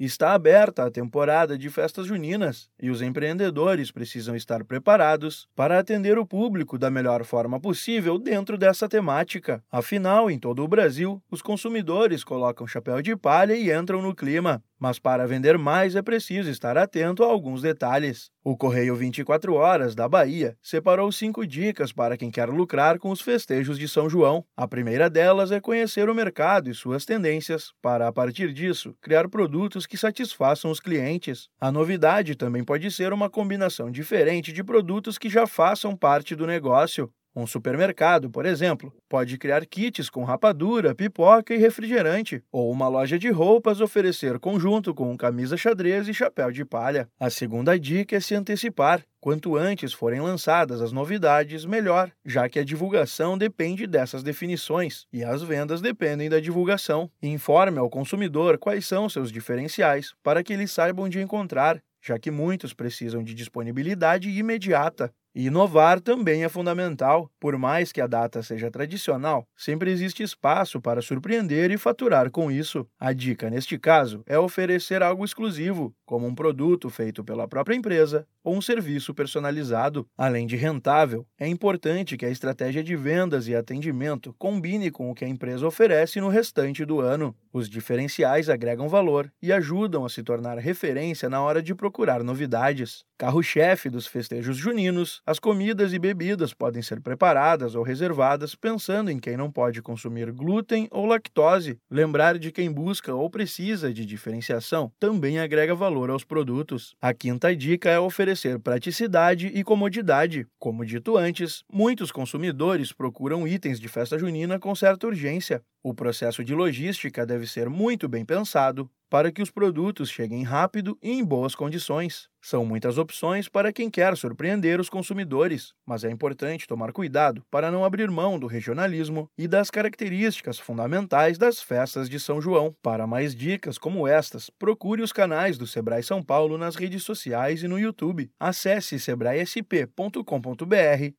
Está aberta a temporada de festas juninas e os empreendedores precisam estar preparados para atender o público da melhor forma possível dentro dessa temática. Afinal, em todo o Brasil, os consumidores colocam chapéu de palha e entram no clima. Mas para vender mais é preciso estar atento a alguns detalhes. O Correio 24 Horas da Bahia separou cinco dicas para quem quer lucrar com os festejos de São João. A primeira delas é conhecer o mercado e suas tendências, para a partir disso criar produtos que satisfaçam os clientes. A novidade também pode ser uma combinação diferente de produtos que já façam parte do negócio. Um supermercado, por exemplo, pode criar kits com rapadura, pipoca e refrigerante, ou uma loja de roupas oferecer conjunto com camisa xadrez e chapéu de palha. A segunda dica é se antecipar. Quanto antes forem lançadas as novidades, melhor, já que a divulgação depende dessas definições e as vendas dependem da divulgação. Informe ao consumidor quais são seus diferenciais para que eles saibam de encontrar, já que muitos precisam de disponibilidade imediata. Inovar também é fundamental. Por mais que a data seja tradicional, sempre existe espaço para surpreender e faturar com isso. A dica, neste caso, é oferecer algo exclusivo, como um produto feito pela própria empresa ou um serviço personalizado. Além de rentável, é importante que a estratégia de vendas e atendimento combine com o que a empresa oferece no restante do ano. Os diferenciais agregam valor e ajudam a se tornar referência na hora de procurar novidades. Carro-chefe dos festejos juninos, as comidas e bebidas podem ser preparadas ou reservadas pensando em quem não pode consumir glúten ou lactose. Lembrar de quem busca ou precisa de diferenciação também agrega valor aos produtos. A quinta dica é oferecer praticidade e comodidade. Como dito antes, muitos consumidores procuram itens de festa junina com certa urgência. O processo de logística deve ser muito bem pensado, para que os produtos cheguem rápido e em boas condições. São muitas opções para quem quer surpreender os consumidores, mas é importante tomar cuidado para não abrir mão do regionalismo e das características fundamentais das festas de São João. Para mais dicas como estas, procure os canais do Sebrae São Paulo nas redes sociais e no YouTube. Acesse sebraesp.com.br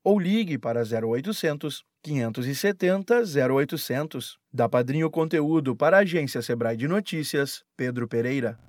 ou ligue para 0800 570 0800. Da Padrinho Conteúdo para a agência Sebrae de Notícias, Pedro Pereira.